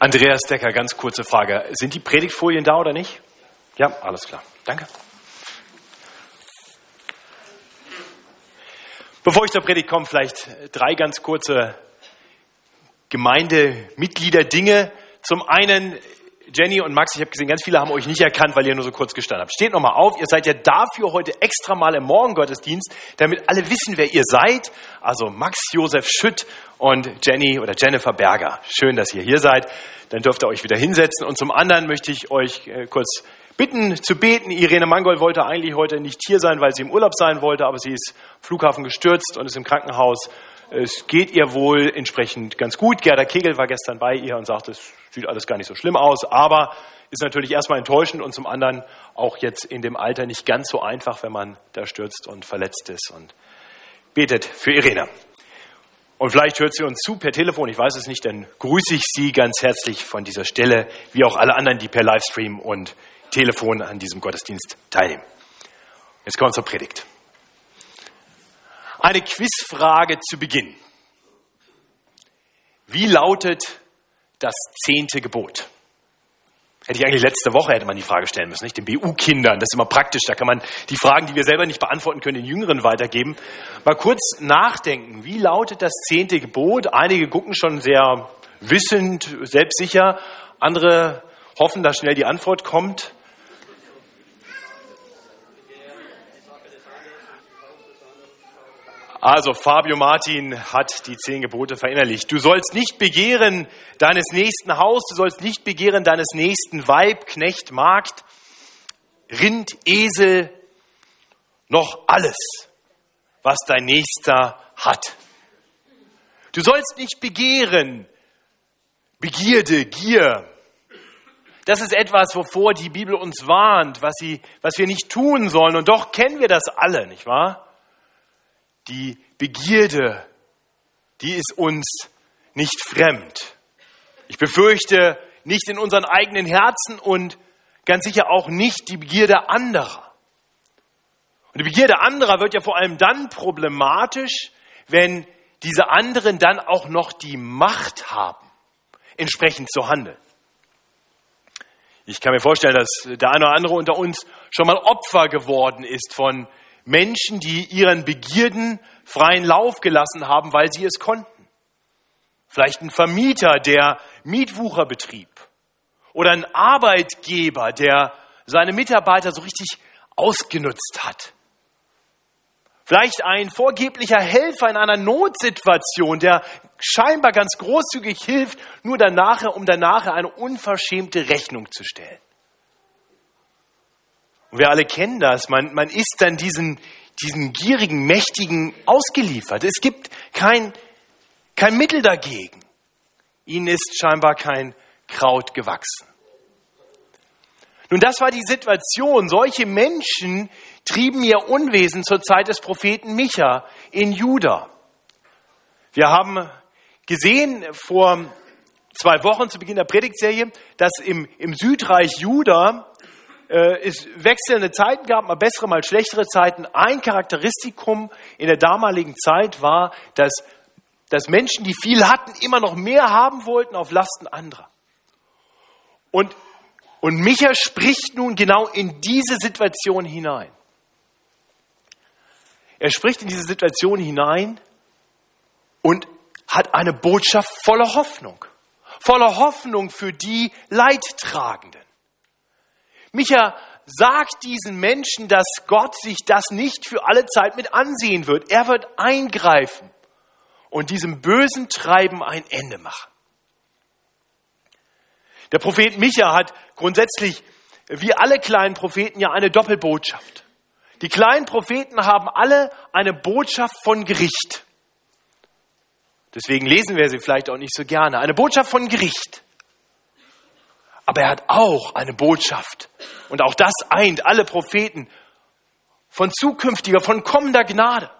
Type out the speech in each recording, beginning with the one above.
Andreas Decker, ganz kurze Frage. Sind die Predigtfolien da oder nicht? Ja, alles klar. Danke. Bevor ich zur Predigt komme, vielleicht drei ganz kurze Gemeindemitglieder-Dinge. Zum einen, Jenny und Max, ich habe gesehen, ganz viele haben euch nicht erkannt, weil ihr nur so kurz gestanden habt. Steht nochmal auf, ihr seid ja dafür heute extra mal im Morgengottesdienst, damit alle wissen, wer ihr seid. Also Max Josef Schütt und Jenny oder Jennifer Berger. Schön, dass ihr hier seid. Dann dürft ihr euch wieder hinsetzen. Und zum anderen möchte ich euch äh, kurz bitten zu beten. Irene Mangold wollte eigentlich heute nicht hier sein, weil sie im Urlaub sein wollte, aber sie ist Flughafen gestürzt und ist im Krankenhaus. Es geht ihr wohl entsprechend ganz gut. Gerda Kegel war gestern bei ihr und sagte, es sieht alles gar nicht so schlimm aus, aber ist natürlich erstmal enttäuschend und zum anderen auch jetzt in dem Alter nicht ganz so einfach, wenn man da stürzt und verletzt ist. Und betet für Irene. Und vielleicht hört sie uns zu per Telefon, ich weiß es nicht, dann grüße ich Sie ganz herzlich von dieser Stelle, wie auch alle anderen, die per Livestream und Telefon an diesem Gottesdienst teilnehmen. Jetzt kommen wir zur Predigt. Eine Quizfrage zu Beginn. Wie lautet das zehnte Gebot? Hätte ich eigentlich letzte Woche hätte man die Frage stellen müssen, nicht? Den BU-Kindern. Das ist immer praktisch. Da kann man die Fragen, die wir selber nicht beantworten können, den Jüngeren weitergeben. Mal kurz nachdenken. Wie lautet das zehnte Gebot? Einige gucken schon sehr wissend, selbstsicher. Andere hoffen, dass schnell die Antwort kommt. Also Fabio Martin hat die zehn Gebote verinnerlicht. Du sollst nicht begehren deines nächsten Haus, du sollst nicht begehren deines nächsten Weib, Knecht, Magd, Rind, Esel, noch alles, was dein Nächster hat. Du sollst nicht begehren, Begierde, Gier. Das ist etwas, wovor die Bibel uns warnt, was, sie, was wir nicht tun sollen. Und doch kennen wir das alle, nicht wahr? Die Begierde, die ist uns nicht fremd. Ich befürchte, nicht in unseren eigenen Herzen und ganz sicher auch nicht die Begierde anderer. Und die Begierde anderer wird ja vor allem dann problematisch, wenn diese anderen dann auch noch die Macht haben, entsprechend zu handeln. Ich kann mir vorstellen, dass der eine oder andere unter uns schon mal Opfer geworden ist von Menschen, die ihren Begierden freien Lauf gelassen haben, weil sie es konnten. Vielleicht ein Vermieter, der Mietwucher betrieb. Oder ein Arbeitgeber, der seine Mitarbeiter so richtig ausgenutzt hat. Vielleicht ein vorgeblicher Helfer in einer Notsituation, der scheinbar ganz großzügig hilft, nur danach, um danach eine unverschämte Rechnung zu stellen. Und wir alle kennen das. Man, man ist dann diesen, diesen gierigen, mächtigen ausgeliefert. Es gibt kein, kein Mittel dagegen. Ihnen ist scheinbar kein Kraut gewachsen. Nun, das war die Situation. Solche Menschen trieben ihr Unwesen zur Zeit des Propheten Micha in Juda. Wir haben gesehen vor zwei Wochen zu Beginn der Predigtserie, dass im, im Südreich Juda äh, es wechselnde Zeiten gab, mal bessere, mal schlechtere Zeiten. Ein Charakteristikum in der damaligen Zeit war, dass, dass Menschen, die viel hatten, immer noch mehr haben wollten auf Lasten anderer. Und, und Micha spricht nun genau in diese Situation hinein. Er spricht in diese Situation hinein und hat eine Botschaft voller Hoffnung. Voller Hoffnung für die Leidtragenden. Micha sagt diesen Menschen, dass Gott sich das nicht für alle Zeit mit ansehen wird. Er wird eingreifen und diesem bösen Treiben ein Ende machen. Der Prophet Micha hat grundsätzlich, wie alle kleinen Propheten, ja eine Doppelbotschaft. Die kleinen Propheten haben alle eine Botschaft von Gericht. Deswegen lesen wir sie vielleicht auch nicht so gerne. Eine Botschaft von Gericht. Aber er hat auch eine Botschaft. Und auch das eint alle Propheten von zukünftiger, von kommender Gnade.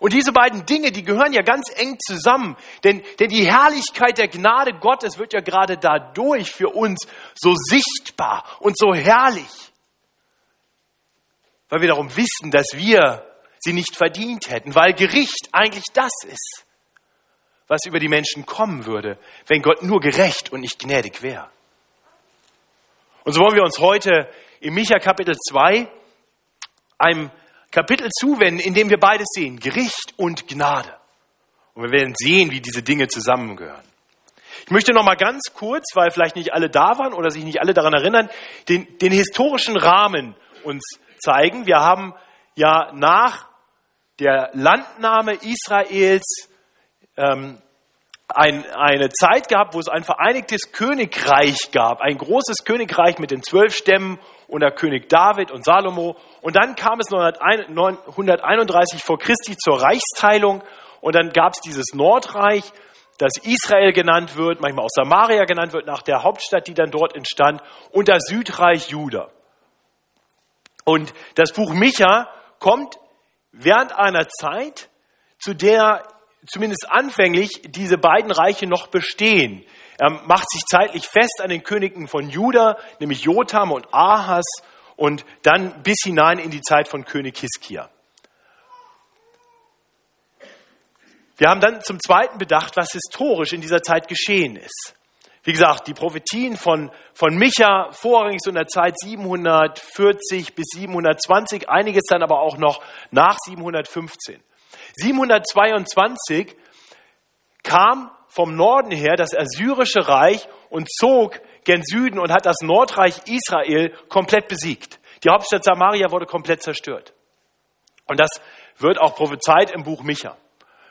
Und diese beiden Dinge, die gehören ja ganz eng zusammen. Denn, denn die Herrlichkeit der Gnade Gottes wird ja gerade dadurch für uns so sichtbar und so herrlich. Weil wir darum wissen, dass wir sie nicht verdient hätten. Weil Gericht eigentlich das ist, was über die Menschen kommen würde, wenn Gott nur gerecht und nicht gnädig wäre. Und so wollen wir uns heute im Micha Kapitel 2 einem Kapitel zuwenden, in dem wir beides sehen, Gericht und Gnade. Und wir werden sehen, wie diese Dinge zusammengehören. Ich möchte noch mal ganz kurz, weil vielleicht nicht alle da waren oder sich nicht alle daran erinnern, den, den historischen Rahmen uns zeigen. Wir haben ja nach der Landnahme Israels ähm, ein, eine Zeit gehabt, wo es ein vereinigtes Königreich gab, ein großes Königreich mit den zwölf Stämmen unter König David und Salomo. Und dann kam es 931 vor Christi zur Reichsteilung und dann gab es dieses Nordreich, das Israel genannt wird, manchmal auch Samaria genannt wird, nach der Hauptstadt, die dann dort entstand, und das Südreich Juda. Und das Buch Micha kommt während einer Zeit, zu der zumindest anfänglich diese beiden Reiche noch bestehen. Er macht sich zeitlich fest an den Königen von Juda, nämlich Jotam und Ahas, und dann bis hinein in die Zeit von König Hiskia. Wir haben dann zum Zweiten bedacht, was historisch in dieser Zeit geschehen ist. Wie gesagt, die Prophetien von, von Micha vorrangig so in der Zeit 740 bis 720, einiges dann aber auch noch nach 715. 722 kam vom Norden her das assyrische Reich und zog gen Süden und hat das Nordreich Israel komplett besiegt. Die Hauptstadt Samaria wurde komplett zerstört. Und das wird auch prophezeit im Buch Micha.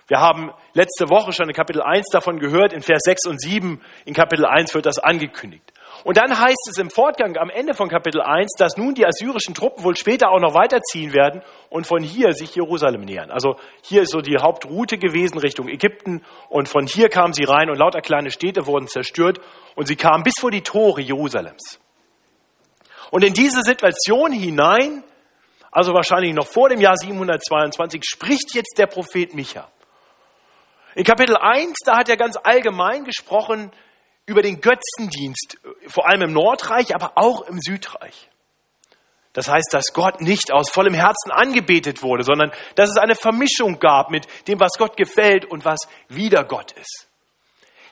Wir haben letzte Woche schon in Kapitel 1 davon gehört, in Vers 6 und 7 in Kapitel 1 wird das angekündigt. Und dann heißt es im Fortgang am Ende von Kapitel 1, dass nun die assyrischen Truppen wohl später auch noch weiterziehen werden und von hier sich Jerusalem nähern. Also hier ist so die Hauptroute gewesen Richtung Ägypten und von hier kamen sie rein und lauter kleine Städte wurden zerstört und sie kamen bis vor die Tore Jerusalems. Und in diese Situation hinein, also wahrscheinlich noch vor dem Jahr 722, spricht jetzt der Prophet Micha. In Kapitel 1, da hat er ganz allgemein gesprochen über den Götzendienst, vor allem im Nordreich, aber auch im Südreich. Das heißt, dass Gott nicht aus vollem Herzen angebetet wurde, sondern dass es eine Vermischung gab mit dem, was Gott gefällt und was wieder Gott ist.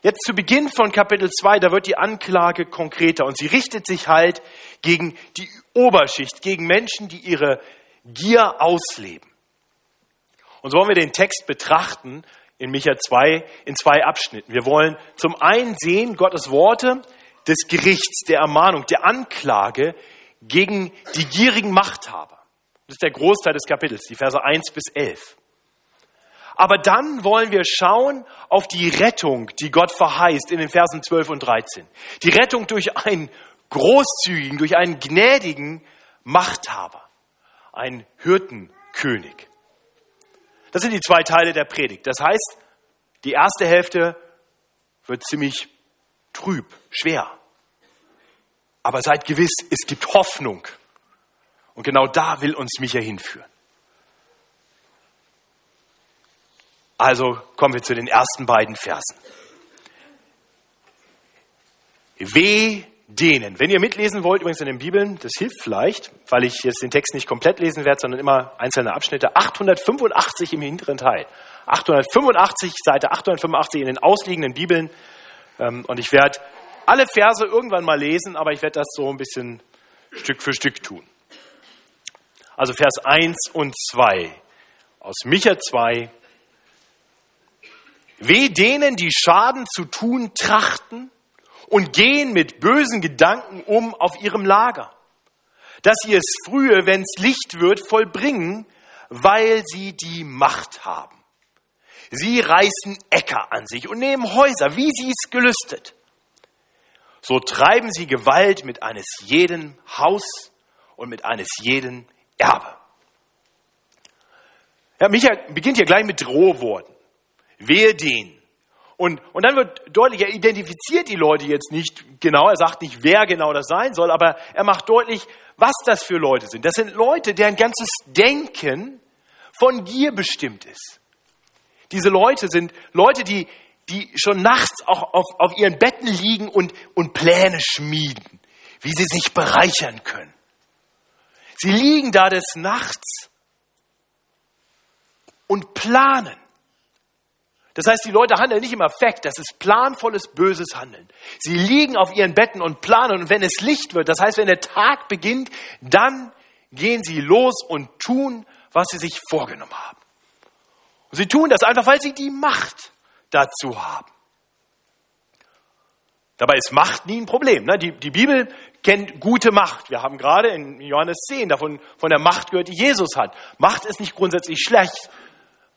Jetzt zu Beginn von Kapitel 2, da wird die Anklage konkreter und sie richtet sich halt gegen die Oberschicht, gegen Menschen, die ihre Gier ausleben. Und so wollen wir den Text betrachten, in Micha 2 in zwei Abschnitten. Wir wollen zum einen sehen Gottes Worte des Gerichts, der Ermahnung, der Anklage gegen die gierigen Machthaber. Das ist der Großteil des Kapitels, die Verse 1 bis 11. Aber dann wollen wir schauen auf die Rettung, die Gott verheißt in den Versen 12 und 13. Die Rettung durch einen großzügigen, durch einen gnädigen Machthaber, einen Hirtenkönig. Das sind die zwei Teile der Predigt. Das heißt, die erste Hälfte wird ziemlich trüb, schwer. Aber seid gewiss, es gibt Hoffnung. Und genau da will uns Micha hinführen. Also kommen wir zu den ersten beiden Versen. Weh denen. Wenn ihr mitlesen wollt, übrigens in den Bibeln, das hilft vielleicht, weil ich jetzt den Text nicht komplett lesen werde, sondern immer einzelne Abschnitte. 885 im hinteren Teil. 885, Seite 885 in den ausliegenden Bibeln. Ähm, und ich werde alle Verse irgendwann mal lesen, aber ich werde das so ein bisschen Stück für Stück tun. Also Vers 1 und 2 aus Micha 2. Weh denen, die Schaden zu tun trachten und gehen mit bösen Gedanken um auf ihrem Lager, dass sie es frühe, wenn es Licht wird, vollbringen, weil sie die Macht haben. Sie reißen Äcker an sich und nehmen Häuser, wie sie es gelüstet. So treiben sie Gewalt mit eines jeden Haus und mit eines jeden Erbe. Ja, Micha beginnt hier gleich mit Drohworten. Wehe den, und, und dann wird deutlich, er identifiziert die Leute jetzt nicht genau, er sagt nicht, wer genau das sein soll, aber er macht deutlich, was das für Leute sind. Das sind Leute, deren ganzes Denken von Gier bestimmt ist. Diese Leute sind Leute, die, die schon nachts auch auf, auf ihren Betten liegen und, und Pläne schmieden, wie sie sich bereichern können. Sie liegen da des Nachts und planen. Das heißt, die Leute handeln nicht im Affekt, das ist planvolles, böses Handeln. Sie liegen auf ihren Betten und planen und wenn es Licht wird, das heißt, wenn der Tag beginnt, dann gehen sie los und tun, was sie sich vorgenommen haben. Und sie tun das einfach, weil sie die Macht dazu haben. Dabei ist Macht nie ein Problem. Ne? Die, die Bibel kennt gute Macht. Wir haben gerade in Johannes 10 davon von der Macht gehört, die Jesus hat. Macht ist nicht grundsätzlich schlecht,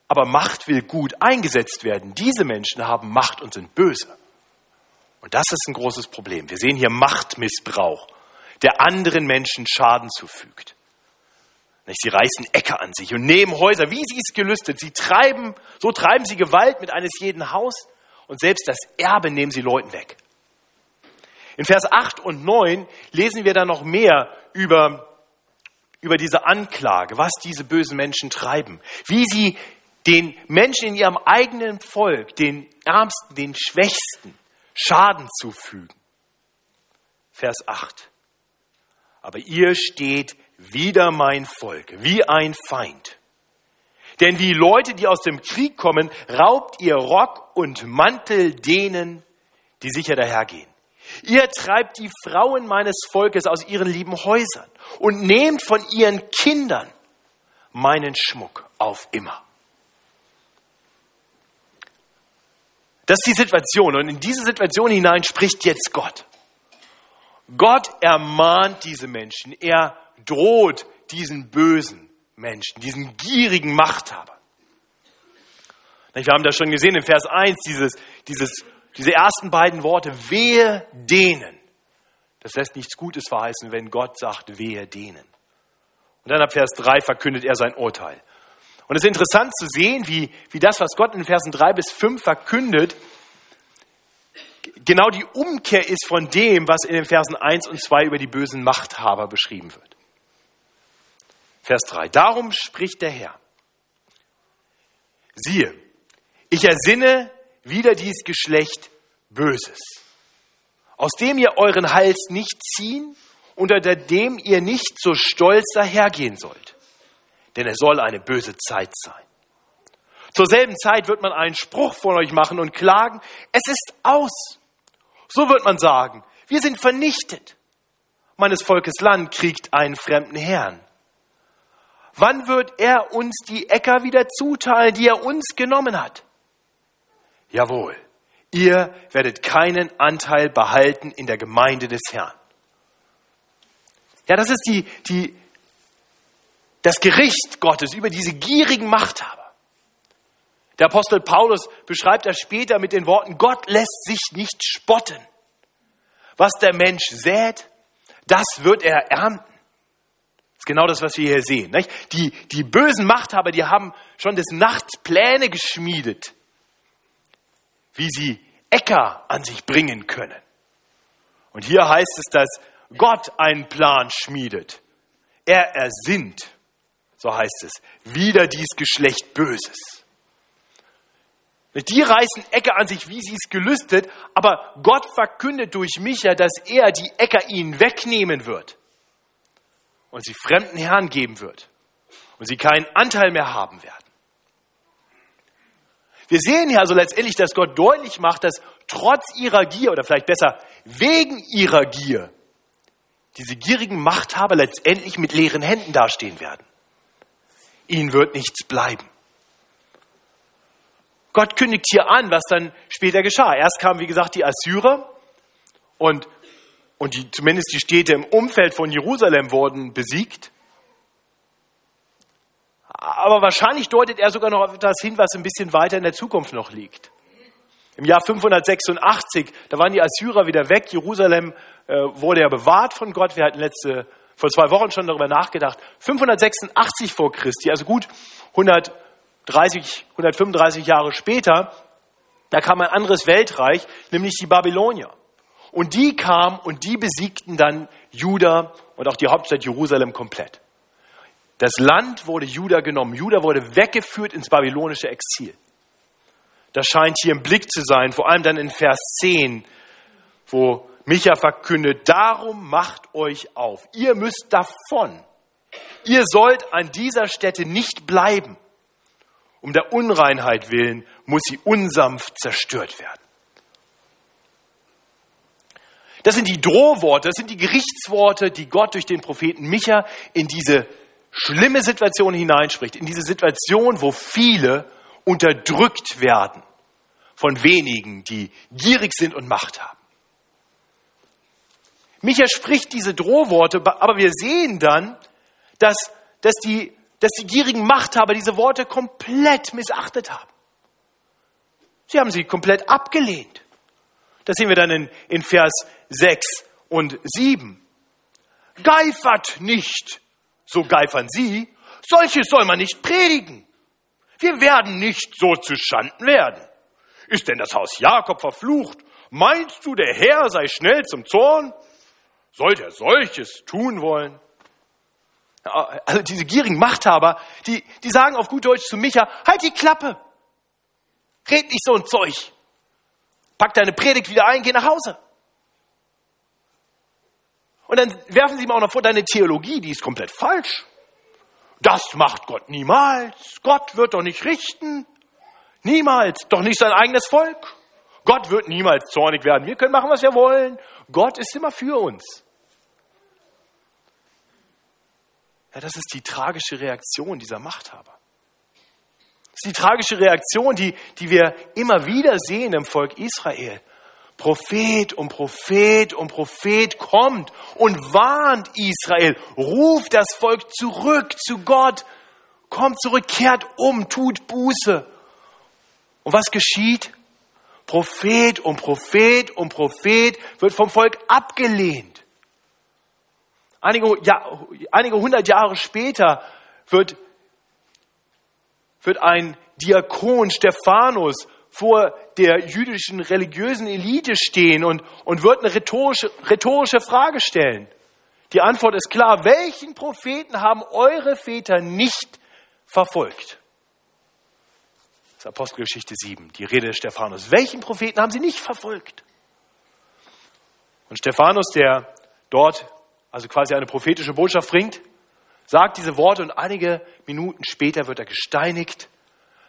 aber Macht will gut eingesetzt werden. Diese Menschen haben Macht und sind böse. Und das ist ein großes Problem. Wir sehen hier Machtmissbrauch, der anderen Menschen Schaden zufügt. Sie reißen Äcker an sich und nehmen Häuser, wie sie es gelüstet. Sie treiben, so treiben sie Gewalt mit eines jeden Haus und selbst das Erbe nehmen sie Leuten weg. In Vers 8 und 9 lesen wir dann noch mehr über, über diese Anklage, was diese bösen Menschen treiben, wie sie den Menschen in ihrem eigenen Volk, den Ärmsten, den Schwächsten, Schaden zufügen. Vers 8. Aber ihr steht wieder mein Volk, wie ein Feind. Denn wie Leute, die aus dem Krieg kommen, raubt ihr Rock und Mantel denen, die sicher dahergehen. Ihr treibt die Frauen meines Volkes aus ihren lieben Häusern und nehmt von ihren Kindern meinen Schmuck auf immer. Das ist die Situation und in diese Situation hinein spricht jetzt Gott. Gott ermahnt diese Menschen, er droht diesen bösen Menschen, diesen gierigen Machthaber. Wir haben das schon gesehen im Vers 1, dieses, dieses, diese ersten beiden Worte, wehe denen. Das lässt nichts Gutes verheißen, wenn Gott sagt, wehe denen. Und dann ab Vers 3 verkündet er sein Urteil. Und es ist interessant zu sehen, wie, wie das, was Gott in Versen 3 bis 5 verkündet, genau die Umkehr ist von dem, was in den Versen 1 und 2 über die bösen Machthaber beschrieben wird. Vers 3. Darum spricht der Herr. Siehe, ich ersinne wieder dies Geschlecht Böses, aus dem ihr euren Hals nicht ziehen, unter dem ihr nicht so stolz dahergehen sollt. Denn es soll eine böse Zeit sein. Zur selben Zeit wird man einen Spruch von euch machen und klagen, es ist aus. So wird man sagen, wir sind vernichtet. Meines Volkes Land kriegt einen fremden Herrn. Wann wird er uns die Äcker wieder zuteilen, die er uns genommen hat? Jawohl, ihr werdet keinen Anteil behalten in der Gemeinde des Herrn. Ja, das ist die, die, das Gericht Gottes über diese gierigen Machthaber. Der Apostel Paulus beschreibt das später mit den Worten, Gott lässt sich nicht spotten. Was der Mensch sät, das wird er ernten genau das, was wir hier sehen. Nicht? Die, die bösen Machthaber, die haben schon des Nachts Pläne geschmiedet, wie sie Äcker an sich bringen können. Und hier heißt es, dass Gott einen Plan schmiedet. Er ersinnt, so heißt es, wieder dies Geschlecht Böses. Die reißen Äcker an sich, wie sie es gelüstet, aber Gott verkündet durch Micha, dass er die Äcker ihnen wegnehmen wird und sie fremden Herren geben wird und sie keinen Anteil mehr haben werden. Wir sehen hier also letztendlich, dass Gott deutlich macht, dass trotz ihrer Gier oder vielleicht besser wegen ihrer Gier diese gierigen Machthaber letztendlich mit leeren Händen dastehen werden. Ihnen wird nichts bleiben. Gott kündigt hier an, was dann später geschah. Erst kamen, wie gesagt, die Assyrer und und die, zumindest die Städte im Umfeld von Jerusalem wurden besiegt. Aber wahrscheinlich deutet er sogar noch auf etwas hin, was ein bisschen weiter in der Zukunft noch liegt. Im Jahr 586, da waren die Assyrer wieder weg. Jerusalem äh, wurde ja bewahrt von Gott. Wir hatten letzte, vor zwei Wochen schon darüber nachgedacht. 586 vor Christi, also gut 130, 135 Jahre später, da kam ein anderes Weltreich, nämlich die Babylonier. Und die kamen und die besiegten dann Juda und auch die Hauptstadt Jerusalem komplett. Das Land wurde Juda genommen. Juda wurde weggeführt ins babylonische Exil. Das scheint hier im Blick zu sein, vor allem dann in Vers 10, wo Micha verkündet, darum macht euch auf. Ihr müsst davon. Ihr sollt an dieser Stätte nicht bleiben. um der Unreinheit willen muss sie unsanft zerstört werden. Das sind die Drohworte, das sind die Gerichtsworte, die Gott durch den Propheten Micha in diese schlimme Situation hineinspricht, in diese Situation, wo viele unterdrückt werden von wenigen, die gierig sind und Macht haben. Micha spricht diese Drohworte, aber wir sehen dann, dass, dass, die, dass die gierigen Machthaber diese Worte komplett missachtet haben. Sie haben sie komplett abgelehnt. Das sehen wir dann in, in Vers 6 und 7. Geifert nicht, so geifern sie, solches soll man nicht predigen. Wir werden nicht so zu Schanden werden. Ist denn das Haus Jakob verflucht? Meinst du, der Herr sei schnell zum Zorn? Sollte er solches tun wollen? Also diese gierigen Machthaber, die, die sagen auf gut Deutsch zu Micha, halt die Klappe. Red nicht so ein Zeug. Pack deine Predigt wieder ein, geh nach Hause. Und dann werfen sie ihm auch noch vor, deine Theologie, die ist komplett falsch. Das macht Gott niemals. Gott wird doch nicht richten. Niemals. Doch nicht sein eigenes Volk. Gott wird niemals zornig werden. Wir können machen, was wir wollen. Gott ist immer für uns. Ja, das ist die tragische Reaktion dieser Machthaber. Das ist die tragische Reaktion, die, die wir immer wieder sehen im Volk Israel. Prophet um Prophet um Prophet kommt und warnt Israel, ruft das Volk zurück zu Gott, kommt zurück, kehrt um, tut Buße. Und was geschieht? Prophet um Prophet um Prophet wird vom Volk abgelehnt. Einige, ja, einige hundert Jahre später wird, wird ein Diakon Stephanus vor der jüdischen religiösen Elite stehen und, und wird eine rhetorische, rhetorische Frage stellen. Die Antwort ist klar, welchen Propheten haben eure Väter nicht verfolgt? Das ist Apostelgeschichte 7, die Rede des Stephanus. Welchen Propheten haben sie nicht verfolgt? Und Stephanus, der dort also quasi eine prophetische Botschaft bringt, sagt diese Worte und einige Minuten später wird er gesteinigt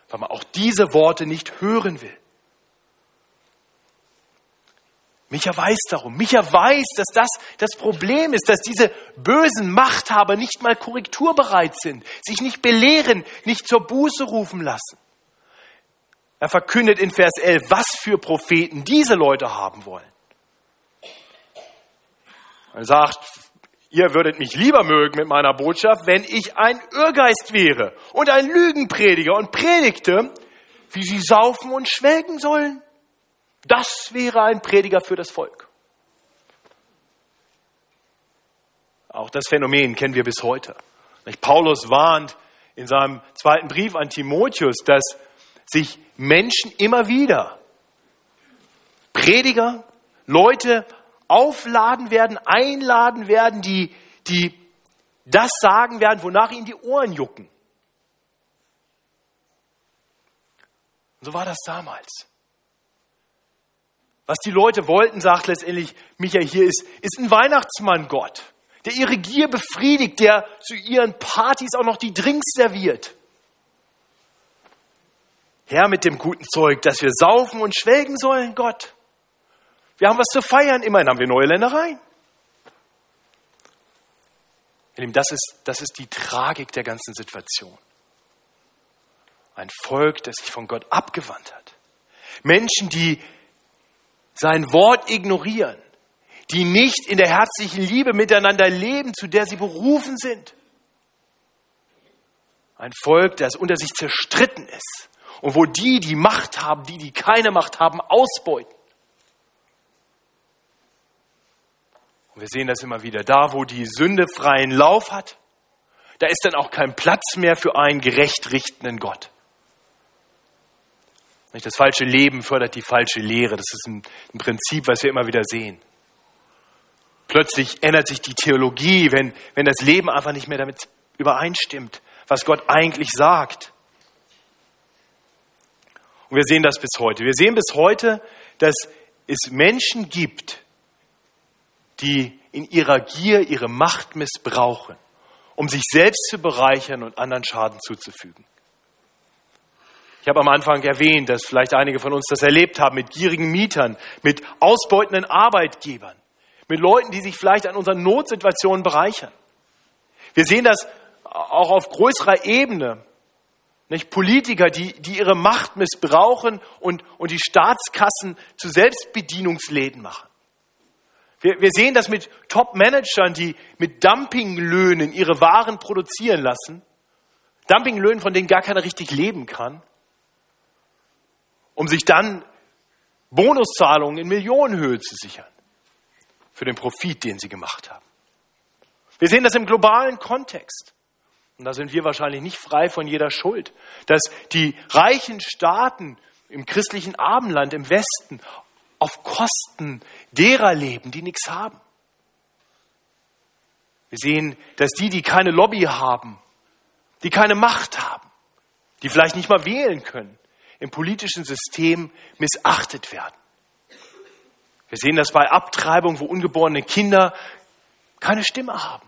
weil man auch diese Worte nicht hören will. Micha weiß darum. Micha weiß, dass das das Problem ist, dass diese bösen Machthaber nicht mal korrekturbereit sind, sich nicht belehren, nicht zur Buße rufen lassen. Er verkündet in Vers 11, was für Propheten diese Leute haben wollen. Er sagt, Ihr würdet mich lieber mögen mit meiner Botschaft, wenn ich ein Irrgeist wäre und ein Lügenprediger und predigte, wie sie saufen und schwelgen sollen. Das wäre ein Prediger für das Volk. Auch das Phänomen kennen wir bis heute. Paulus warnt in seinem zweiten Brief an Timotheus, dass sich Menschen immer wieder, Prediger, Leute aufladen werden, einladen werden, die, die das sagen werden, wonach ihnen die Ohren jucken. Und so war das damals. Was die Leute wollten, sagt letztendlich Michael hier, ist, ist ein Weihnachtsmann Gott, der ihre Gier befriedigt, der zu ihren Partys auch noch die Drinks serviert. Herr mit dem guten Zeug, dass wir saufen und schwelgen sollen, Gott. Wir haben was zu feiern, immerhin haben wir neue Ländereien. Das ist, das ist die Tragik der ganzen Situation. Ein Volk, das sich von Gott abgewandt hat. Menschen, die sein Wort ignorieren, die nicht in der herzlichen Liebe miteinander leben, zu der sie berufen sind. Ein Volk, das unter sich zerstritten ist und wo die, die Macht haben, die, die keine Macht haben, ausbeuten. Und wir sehen das immer wieder. Da, wo die Sünde freien Lauf hat, da ist dann auch kein Platz mehr für einen gerecht richtenden Gott. Das falsche Leben fördert die falsche Lehre. Das ist ein, Prinzip, was wir immer wieder sehen. Plötzlich ändert sich die Theologie, wenn, wenn das Leben einfach nicht mehr damit übereinstimmt, was Gott eigentlich sagt. Und wir sehen das bis heute. Wir sehen bis heute, dass es Menschen gibt, die in ihrer Gier ihre Macht missbrauchen, um sich selbst zu bereichern und anderen Schaden zuzufügen. Ich habe am Anfang erwähnt, dass vielleicht einige von uns das erlebt haben mit gierigen Mietern, mit ausbeutenden Arbeitgebern, mit Leuten, die sich vielleicht an unseren Notsituationen bereichern. Wir sehen das auch auf größerer Ebene. Nicht? Politiker, die, die ihre Macht missbrauchen und, und die Staatskassen zu Selbstbedienungsläden machen. Wir, wir sehen das mit Top-Managern, die mit Dumpinglöhnen ihre Waren produzieren lassen. Dumpinglöhnen, von denen gar keiner richtig leben kann. Um sich dann Bonuszahlungen in Millionenhöhe zu sichern. Für den Profit, den sie gemacht haben. Wir sehen das im globalen Kontext. Und da sind wir wahrscheinlich nicht frei von jeder Schuld, dass die reichen Staaten im christlichen Abendland, im Westen, auf Kosten derer leben, die nichts haben. Wir sehen, dass die, die keine Lobby haben, die keine Macht haben, die vielleicht nicht mal wählen können, im politischen System missachtet werden. Wir sehen das bei Abtreibung, wo ungeborene Kinder keine Stimme haben.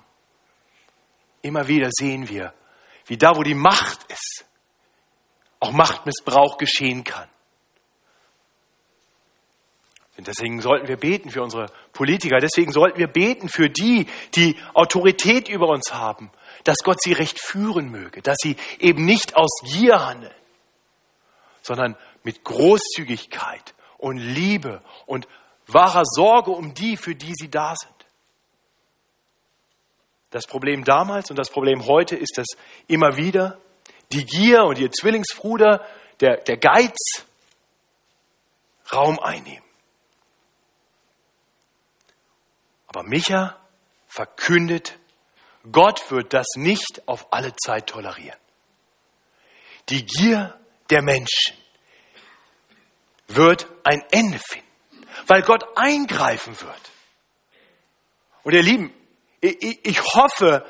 Immer wieder sehen wir, wie da, wo die Macht ist, auch Machtmissbrauch geschehen kann. Deswegen sollten wir beten für unsere Politiker. Deswegen sollten wir beten für die, die Autorität über uns haben, dass Gott sie recht führen möge, dass sie eben nicht aus Gier handeln, sondern mit Großzügigkeit und Liebe und wahrer Sorge um die, für die sie da sind. Das Problem damals und das Problem heute ist, dass immer wieder die Gier und ihr Zwillingsbruder, der, der Geiz, Raum einnehmen. Aber Micha verkündet, Gott wird das nicht auf alle Zeit tolerieren. Die Gier der Menschen wird ein Ende finden, weil Gott eingreifen wird. Und ihr Lieben, ich hoffe,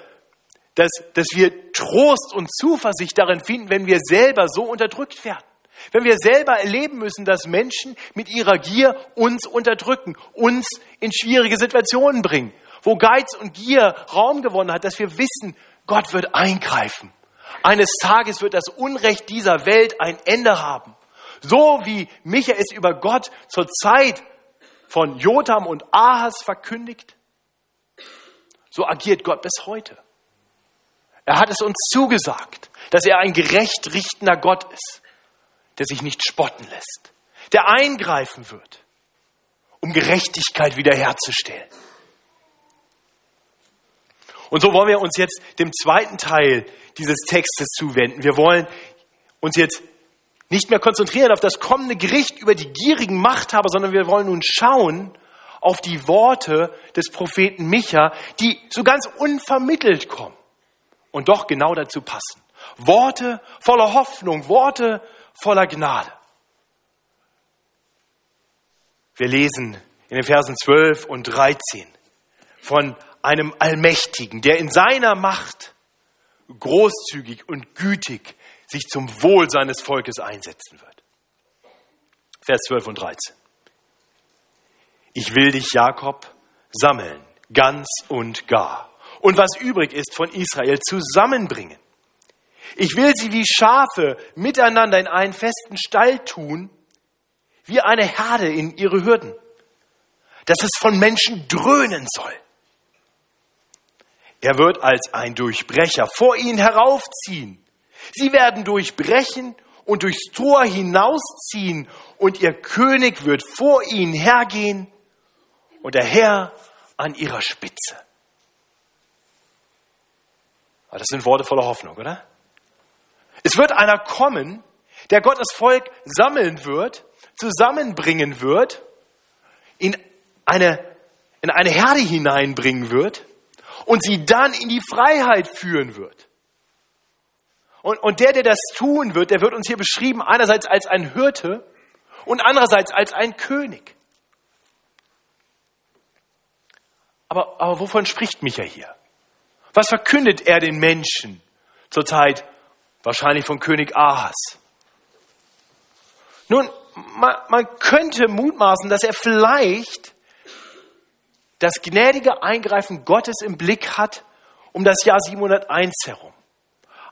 dass, dass wir Trost und Zuversicht darin finden, wenn wir selber so unterdrückt werden. Wenn wir selber erleben müssen, dass Menschen mit ihrer Gier uns unterdrücken, uns in schwierige Situationen bringen, wo Geiz und Gier Raum gewonnen hat, dass wir wissen, Gott wird eingreifen. Eines Tages wird das Unrecht dieser Welt ein Ende haben. So wie Micha es über Gott zur Zeit von Jotam und Ahas verkündigt, so agiert Gott bis heute. Er hat es uns zugesagt, dass er ein gerecht richtender Gott ist der sich nicht spotten lässt, der eingreifen wird, um Gerechtigkeit wiederherzustellen. Und so wollen wir uns jetzt dem zweiten Teil dieses Textes zuwenden. Wir wollen uns jetzt nicht mehr konzentrieren auf das kommende Gericht über die gierigen Machthaber, sondern wir wollen nun schauen auf die Worte des Propheten Micha, die so ganz unvermittelt kommen und doch genau dazu passen. Worte voller Hoffnung, Worte voller Gnade. Wir lesen in den Versen 12 und 13 von einem Allmächtigen, der in seiner Macht großzügig und gütig sich zum Wohl seines Volkes einsetzen wird. Vers 12 und 13. Ich will dich, Jakob, sammeln, ganz und gar, und was übrig ist von Israel zusammenbringen. Ich will sie wie Schafe miteinander in einen festen Stall tun, wie eine Herde in ihre Hürden, dass es von Menschen dröhnen soll. Er wird als ein Durchbrecher vor ihnen heraufziehen. Sie werden durchbrechen und durchs Tor hinausziehen und ihr König wird vor ihnen hergehen und der Herr an ihrer Spitze. Das sind Worte voller Hoffnung, oder? Es wird einer kommen, der Gottes Volk sammeln wird, zusammenbringen wird, in eine, in eine Herde hineinbringen wird und sie dann in die Freiheit führen wird. Und, und der, der das tun wird, der wird uns hier beschrieben einerseits als ein Hirte und andererseits als ein König. Aber, aber wovon spricht Micha hier? Was verkündet er den Menschen zur Zeit wahrscheinlich von König Ahas. Nun, man, man könnte mutmaßen, dass er vielleicht das gnädige Eingreifen Gottes im Blick hat um das Jahr 701 herum.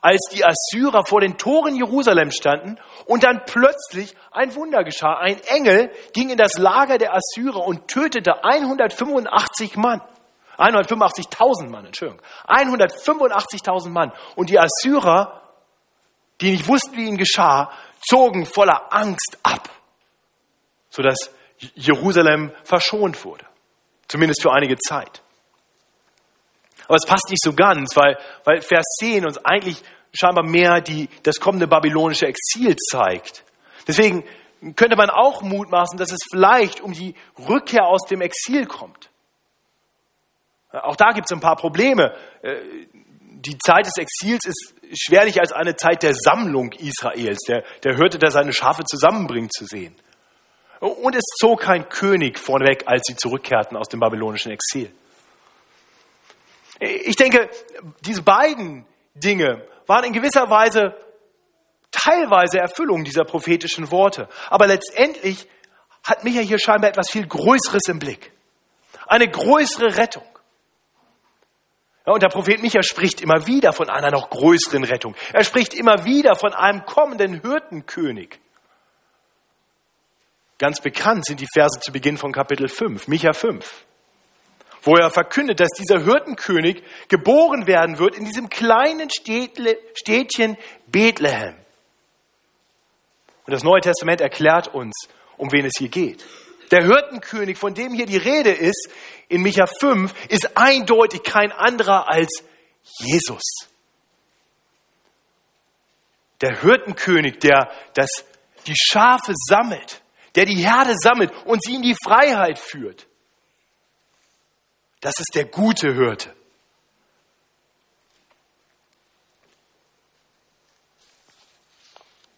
als die Assyrer vor den Toren Jerusalem standen und dann plötzlich ein Wunder geschah. Ein Engel ging in das Lager der Assyrer und tötete 185 Mann. 185.000 Mann, Entschuldigung. 185.000 Mann. Und die Assyrer, die nicht wussten, wie ihnen geschah, zogen voller Angst ab, sodass Jerusalem verschont wurde. Zumindest für einige Zeit. Aber es passt nicht so ganz, weil, weil Vers 10 uns eigentlich scheinbar mehr die, das kommende babylonische Exil zeigt. Deswegen könnte man auch mutmaßen, dass es vielleicht um die Rückkehr aus dem Exil kommt. Auch da gibt es ein paar Probleme. Äh, die Zeit des Exils ist schwerlich als eine Zeit der Sammlung Israels, der, der Hirte, der seine Schafe zusammenbringt, zu sehen. Und es zog kein König vorneweg, als sie zurückkehrten aus dem babylonischen Exil. Ich denke, diese beiden Dinge waren in gewisser Weise teilweise Erfüllung dieser prophetischen Worte. Aber letztendlich hat Micha hier scheinbar etwas viel Größeres im Blick. Eine größere Rettung. Ja, und der Prophet Micha spricht immer wieder von einer noch größeren Rettung. Er spricht immer wieder von einem kommenden Hirtenkönig. Ganz bekannt sind die Verse zu Beginn von Kapitel 5, Micha 5 wo er verkündet, dass dieser Hirtenkönig geboren werden wird in diesem kleinen Städtle, Städtchen Bethlehem. Und das Neue Testament erklärt uns, um wen es hier geht. Der Hirtenkönig, von dem hier die Rede ist, in Micha 5, ist eindeutig kein anderer als Jesus. Der Hirtenkönig, der das, die Schafe sammelt, der die Herde sammelt und sie in die Freiheit führt. Das ist der gute Hirte.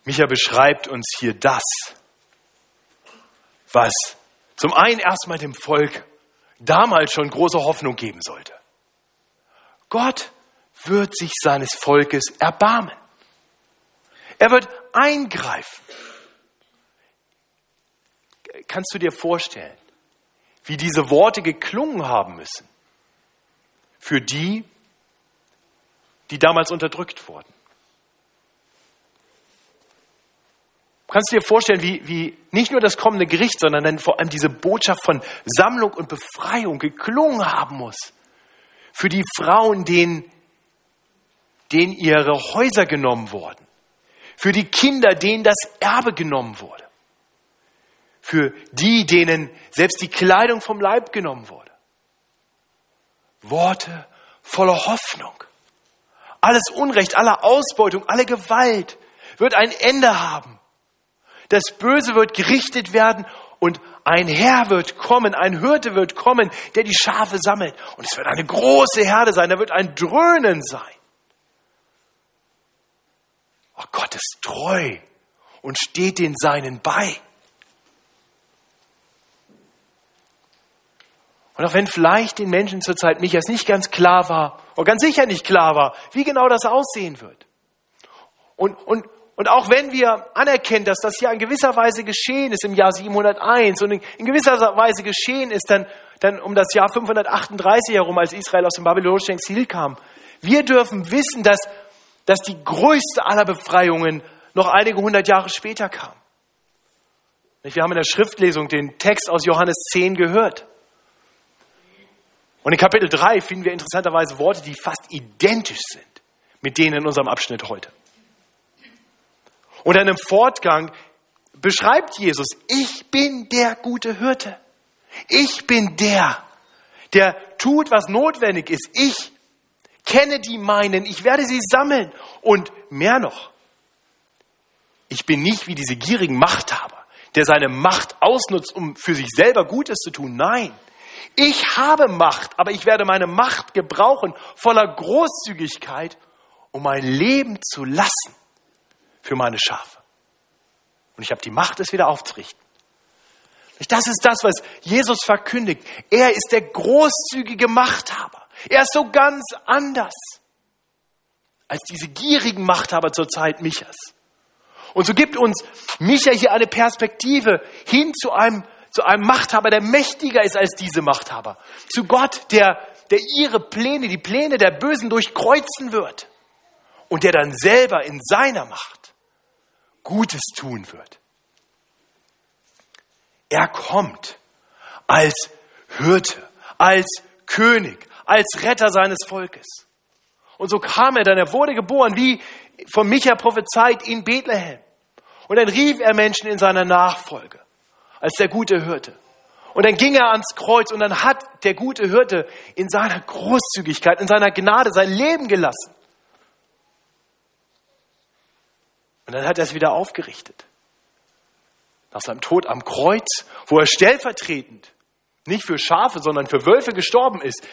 Micha beschreibt uns hier das, was zum einen erstmal dem Volk damals schon große Hoffnung geben sollte. Gott wird sich seines Volkes erbarmen. Er wird eingreifen. Kannst du dir vorstellen, wie diese Worte geklungen haben müssen für die, die damals unterdrückt wurden. Kannst du dir vorstellen, wie, wie nicht nur das kommende Gericht, sondern dann vor allem diese Botschaft von Sammlung und Befreiung geklungen haben muss für die Frauen, denen, denen ihre Häuser genommen wurden, für die Kinder, denen das Erbe genommen wurde für die, denen selbst die Kleidung vom Leib genommen wurde. Worte voller Hoffnung. Alles Unrecht, alle Ausbeutung, alle Gewalt wird ein Ende haben. Das Böse wird gerichtet werden und ein Herr wird kommen, ein Hirte wird kommen, der die Schafe sammelt. Und es wird eine große Herde sein, da wird ein Dröhnen sein. Oh, Gott ist treu und steht den Seinen bei. Und auch wenn vielleicht den Menschen zur Zeit Michas nicht ganz klar war, oder ganz sicher nicht klar war, wie genau das aussehen wird. Und, und, und auch wenn wir anerkennen, dass das ja in gewisser Weise geschehen ist im Jahr 701 und in, gewisser Weise geschehen ist dann, dann um das Jahr 538 herum, als Israel aus dem babylonischen Exil kam, wir dürfen wissen, dass, dass die größte aller Befreiungen noch einige hundert Jahre später kam. Wir haben in der Schriftlesung den Text aus Johannes 10 gehört. Und in Kapitel 3 finden wir interessanterweise Worte, die fast identisch sind mit denen in unserem Abschnitt heute. Und dann im Fortgang beschreibt Jesus, ich bin der gute Hirte. Ich bin der, der tut, was notwendig ist. Ich kenne die meinen, ich werde sie sammeln. Und mehr noch, ich bin nicht wie diese gierigen Machthaber, der seine Macht ausnutzt, um für sich selber Gutes zu tun. Nein, ich habe Macht, aber ich werde meine Macht gebrauchen voller Großzügigkeit, um mein Leben zu lassen für meine Schafe. Und ich habe die Macht, es wieder aufzurichten. Das ist das, was Jesus verkündigt. Er ist der großzügige Machthaber. Er ist so ganz anders als diese gierigen Machthaber zur Zeit Michas. Und so gibt uns Micha hier eine Perspektive hin zu einem zu einem Machthaber, der mächtiger ist als diese Machthaber. Zu Gott, der, der ihre Pläne, die Pläne der Bösen durchkreuzen wird und der dann selber in seiner Macht Gutes tun wird. Er kommt als Hirte, als König, als Retter seines Volkes. Und so kam er dann, er wurde geboren, wie von Micha prophezeit, in Bethlehem. Und dann rief er Menschen in seiner Nachfolge als der gute Hirte. Und dann ging er ans Kreuz und dann hat der gute Hirte in seiner Großzügigkeit, in seiner Gnade sein Leben gelassen. Und dann hat er es wieder aufgerichtet. Nach seinem Tod am Kreuz, wo er stellvertretend nicht für Schafe, sondern für Wölfe gestorben ist,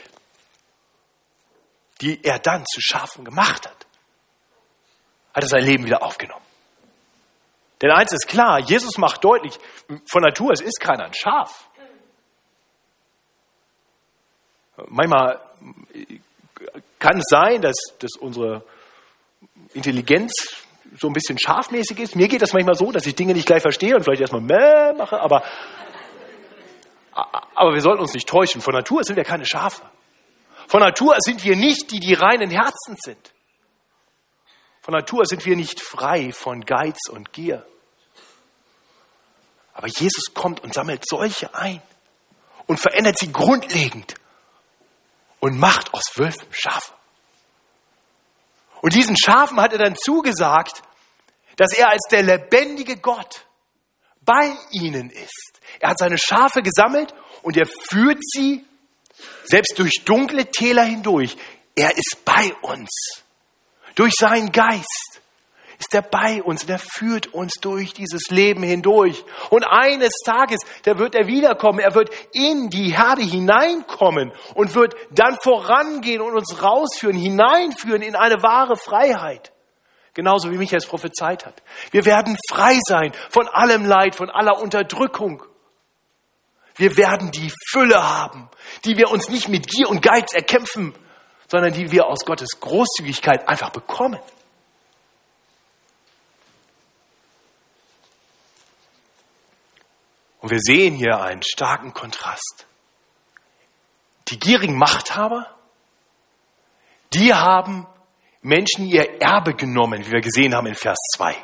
die er dann zu Schafen gemacht hat, hat er sein Leben wieder aufgenommen. Denn eins ist klar, Jesus macht deutlich, von Natur, es ist keiner ein Schaf. Manchmal kann es sein, dass, dass unsere Intelligenz so ein bisschen schafmäßig ist. Mir geht das manchmal so, dass ich Dinge nicht gleich verstehe und vielleicht erstmal Mäh mache, aber, aber wir sollten uns nicht täuschen. Von Natur sind wir keine Schafe. Von Natur sind wir nicht die, die reinen Herzens sind. Von Natur sind wir nicht frei von Geiz und Gier. Aber Jesus kommt und sammelt solche ein und verändert sie grundlegend und macht aus Wölfen Schafe. Und diesen Schafen hat er dann zugesagt, dass er als der lebendige Gott bei ihnen ist. Er hat seine Schafe gesammelt und er führt sie selbst durch dunkle Täler hindurch. Er ist bei uns durch seinen Geist ist er bei uns und er führt uns durch dieses Leben hindurch. Und eines Tages, da wird er wiederkommen. Er wird in die Herde hineinkommen und wird dann vorangehen und uns rausführen, hineinführen in eine wahre Freiheit. Genauso wie Michael es prophezeit hat. Wir werden frei sein von allem Leid, von aller Unterdrückung. Wir werden die Fülle haben, die wir uns nicht mit Gier und Geiz erkämpfen, sondern die wir aus Gottes Großzügigkeit einfach bekommen. Und wir sehen hier einen starken Kontrast. Die gierigen Machthaber, die haben Menschen ihr Erbe genommen, wie wir gesehen haben in Vers 2.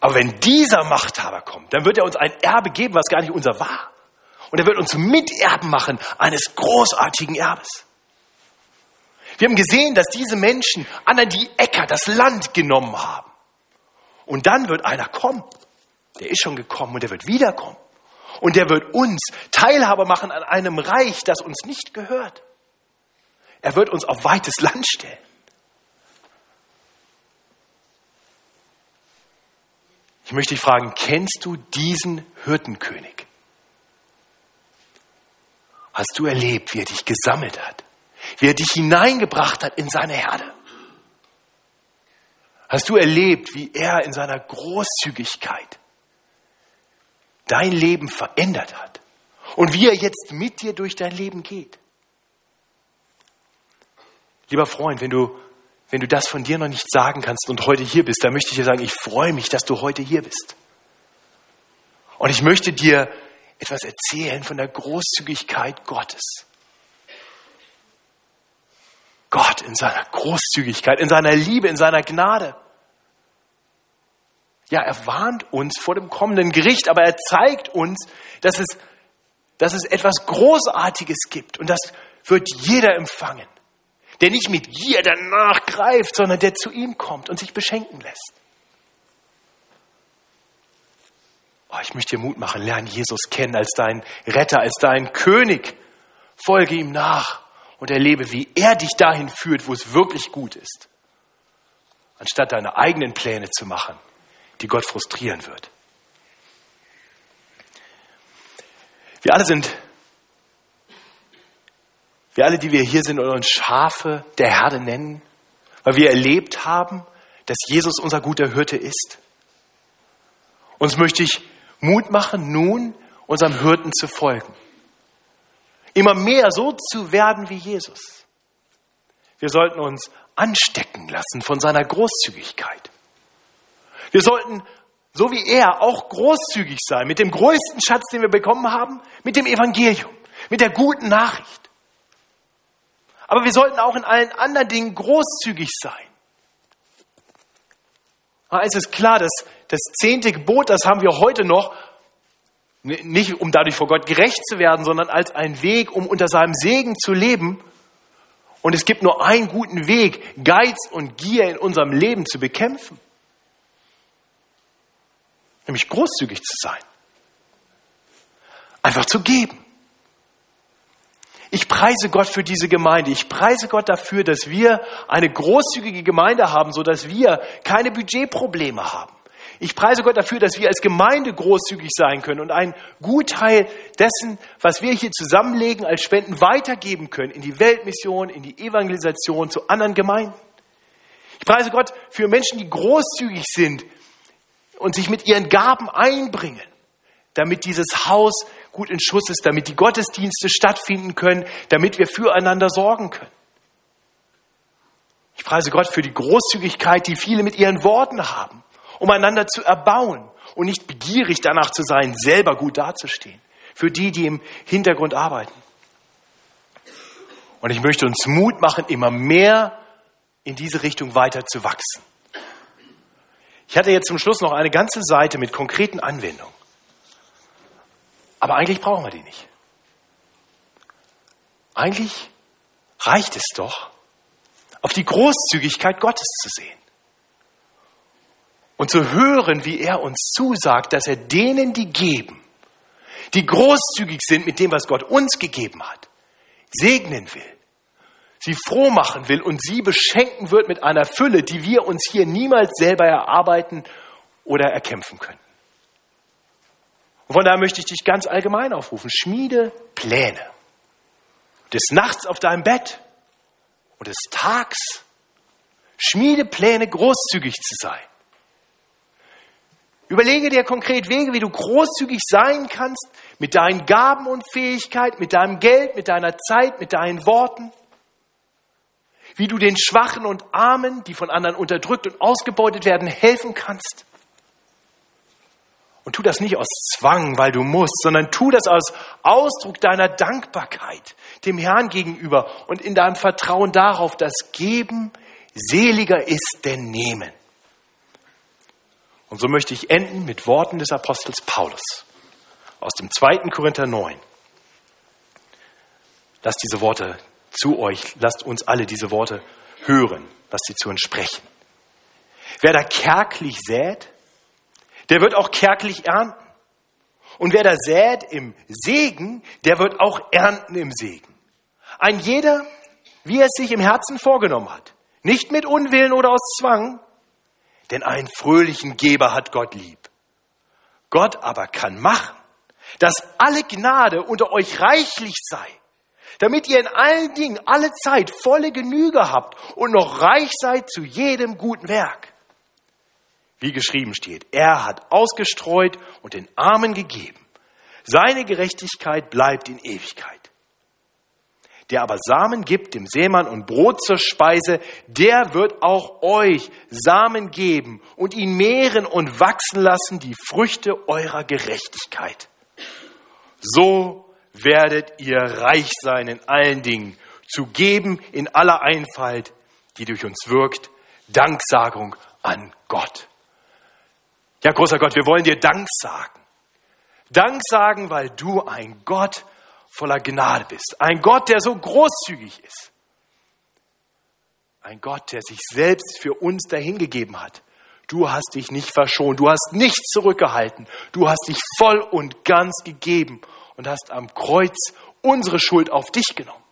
Aber wenn dieser Machthaber kommt, dann wird er uns ein Erbe geben, was gar nicht unser war. Und er wird uns Miterben machen eines großartigen Erbes. Wir haben gesehen, dass diese Menschen anderen die Äcker, das Land genommen haben. Und dann wird einer kommen. Der ist schon gekommen und der wird wiederkommen. Und der wird uns Teilhaber machen an einem Reich, das uns nicht gehört. Er wird uns auf weites Land stellen. Ich möchte dich fragen, kennst du diesen Hirtenkönig? Hast du erlebt, wie er dich gesammelt hat? wie er dich hineingebracht hat in seine Herde. Hast du erlebt, wie er in seiner Großzügigkeit dein Leben verändert hat und wie er jetzt mit dir durch dein Leben geht? Lieber Freund, wenn du, wenn du das von dir noch nicht sagen kannst und heute hier bist, dann möchte ich dir sagen, ich freue mich, dass du heute hier bist. Und ich möchte dir etwas erzählen von der Großzügigkeit Gottes. Gott in seiner Großzügigkeit, in seiner Liebe, in seiner Gnade. Ja, er warnt uns vor dem kommenden Gericht, aber er zeigt uns, dass es, dass es etwas Großartiges gibt und das wird jeder empfangen, der nicht mit Gier danach greift, sondern der zu ihm kommt und sich beschenken lässt. Oh, ich möchte dir Mut machen, lerne Jesus kennen als dein Retter, als dein König. Folge ihm nach und erlebe, wie er dich dahin führt, wo es wirklich gut ist, anstatt deine eigenen Pläne zu machen, die Gott frustrieren wird. Wir alle sind, wir alle, die wir hier sind und uns Schafe der Herde nennen, weil wir erlebt haben, dass Jesus unser guter Hirte ist. Uns möchte ich Mut machen, nun unserem Hirten zu folgen immer mehr so zu werden wie Jesus. Wir sollten uns anstecken lassen von seiner Großzügigkeit. Wir sollten, so wie er, auch großzügig sein mit dem größten Schatz, den wir bekommen haben, mit dem Evangelium, mit der guten Nachricht. Aber wir sollten auch in allen anderen Dingen großzügig sein. Es ist klar, dass das zehnte Gebot, das haben wir heute noch, nicht um dadurch vor Gott gerecht zu werden, sondern als ein Weg, um unter seinem Segen zu leben. Und es gibt nur einen guten Weg, Geiz und Gier in unserem Leben zu bekämpfen. Nämlich großzügig zu sein. Einfach zu geben. Ich preise Gott für diese Gemeinde. Ich preise Gott dafür, dass wir eine großzügige Gemeinde haben, so dass wir keine Budgetprobleme haben. Ich preise Gott dafür, dass wir als Gemeinde großzügig sein können und einen Gutteil dessen, was wir hier zusammenlegen, als Spenden weitergeben können in die Weltmission, in die Evangelisation zu anderen Gemeinden. Ich preise Gott für Menschen, die großzügig sind und sich mit ihren Gaben einbringen, damit dieses Haus gut in Schuss ist, damit die Gottesdienste stattfinden können, damit wir füreinander sorgen können. Ich preise Gott für die Großzügigkeit, die viele mit ihren Worten haben, um einander zu erbauen und nicht begierig danach zu sein, selber gut dazustehen. Für die, die im Hintergrund arbeiten. Und ich möchte uns Mut machen, immer mehr in diese Richtung weiter zu wachsen. Ich hatte jetzt zum Schluss noch eine ganze Seite mit konkreten Anwendungen. Aber eigentlich brauchen wir die nicht. Eigentlich reicht es doch, auf die Großzügigkeit Gottes zu sehen und zu hören, wie er uns zusagt, dass er denen, die geben, die großzügig sind mit dem, was Gott uns gegeben hat, segnen will, sie froh machen will und sie beschenken wird mit einer Fülle, die wir uns hier niemals selber erarbeiten oder erkämpfen können. Und von daher möchte ich dich ganz allgemein aufrufen. Schmiede Pläne. Des Nachts auf deinem Bett und des Tags. Schmiede Pläne, großzügig zu sein. Überlege dir konkret Wege, wie du großzügig sein kannst mit deinen Gaben und Fähigkeiten, mit deinem Geld, mit deiner Zeit, mit deinen Worten. Wie du den Schwachen und Armen, die von anderen unterdrückt und ausgebeutet werden, helfen kannst. Und tu das nicht aus Zwang, weil du musst, sondern tu das aus Ausdruck deiner Dankbarkeit dem Herrn gegenüber und in deinem Vertrauen darauf, dass Geben seliger ist denn Nehmen. Und so möchte ich enden mit Worten des Apostels Paulus aus dem 2. Korinther 9. Lasst diese Worte zu euch, lasst uns alle diese Worte hören, lasst sie zu uns sprechen. Wer da kärglich sät, der wird auch kärglich ernten. Und wer da sät im Segen, der wird auch ernten im Segen. Ein jeder, wie er es sich im Herzen vorgenommen hat. Nicht mit Unwillen oder aus Zwang, denn einen fröhlichen Geber hat Gott lieb. Gott aber kann machen, dass alle Gnade unter euch reichlich sei, damit ihr in allen Dingen alle Zeit volle Genüge habt und noch reich seid zu jedem guten Werk wie geschrieben steht. Er hat ausgestreut und den Armen gegeben. Seine Gerechtigkeit bleibt in Ewigkeit. Der aber Samen gibt dem Seemann und Brot zur Speise, der wird auch euch Samen geben und ihn mehren und wachsen lassen, die Früchte eurer Gerechtigkeit. So werdet ihr reich sein in allen Dingen, zu geben in aller Einfalt, die durch uns wirkt, Danksagung an Gott. Ja, großer Gott, wir wollen dir Dank sagen. Dank sagen, weil du ein Gott voller Gnade bist. Ein Gott, der so großzügig ist. Ein Gott, der sich selbst für uns dahingegeben hat. Du hast dich nicht verschont, du hast nichts zurückgehalten, du hast dich voll und ganz gegeben und hast am Kreuz unsere Schuld auf dich genommen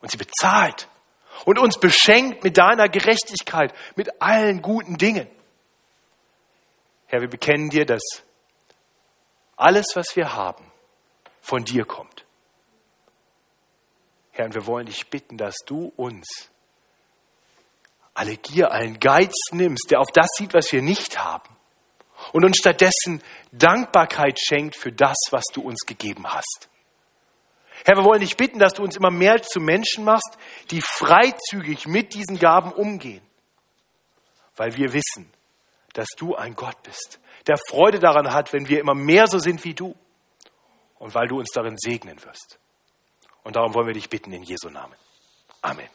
und sie bezahlt und uns beschenkt mit deiner Gerechtigkeit, mit allen guten Dingen. Herr, wir bekennen dir, dass alles, was wir haben, von dir kommt. Herr, und wir wollen dich bitten, dass du uns alle Gier, allen Geiz nimmst, der auf das sieht, was wir nicht haben, und uns stattdessen Dankbarkeit schenkt für das, was du uns gegeben hast. Herr, wir wollen dich bitten, dass du uns immer mehr zu Menschen machst, die freizügig mit diesen Gaben umgehen, weil wir wissen, dass du ein Gott bist, der Freude daran hat, wenn wir immer mehr so sind wie du und weil du uns darin segnen wirst. Und darum wollen wir dich bitten in Jesu Namen. Amen.